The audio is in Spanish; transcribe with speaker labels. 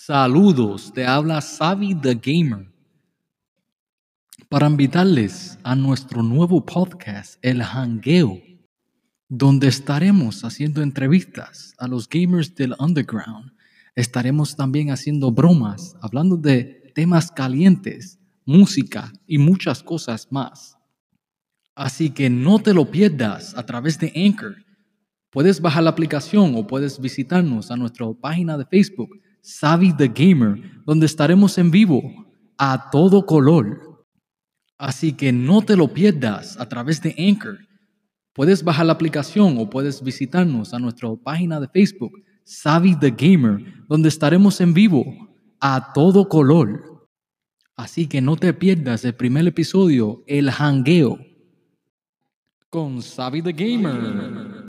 Speaker 1: Saludos, te habla Savi the Gamer. Para invitarles a nuestro nuevo podcast, El Hangueo, donde estaremos haciendo entrevistas a los gamers del underground. Estaremos también haciendo bromas, hablando de temas calientes, música y muchas cosas más. Así que no te lo pierdas a través de Anchor. Puedes bajar la aplicación o puedes visitarnos a nuestra página de Facebook Savvy the Gamer, donde estaremos en vivo a todo color. Así que no te lo pierdas a través de Anchor. Puedes bajar la aplicación o puedes visitarnos a nuestra página de Facebook, Savvy the Gamer, donde estaremos en vivo a todo color. Así que no te pierdas el primer episodio, El Hangueo, con Savvy the Gamer.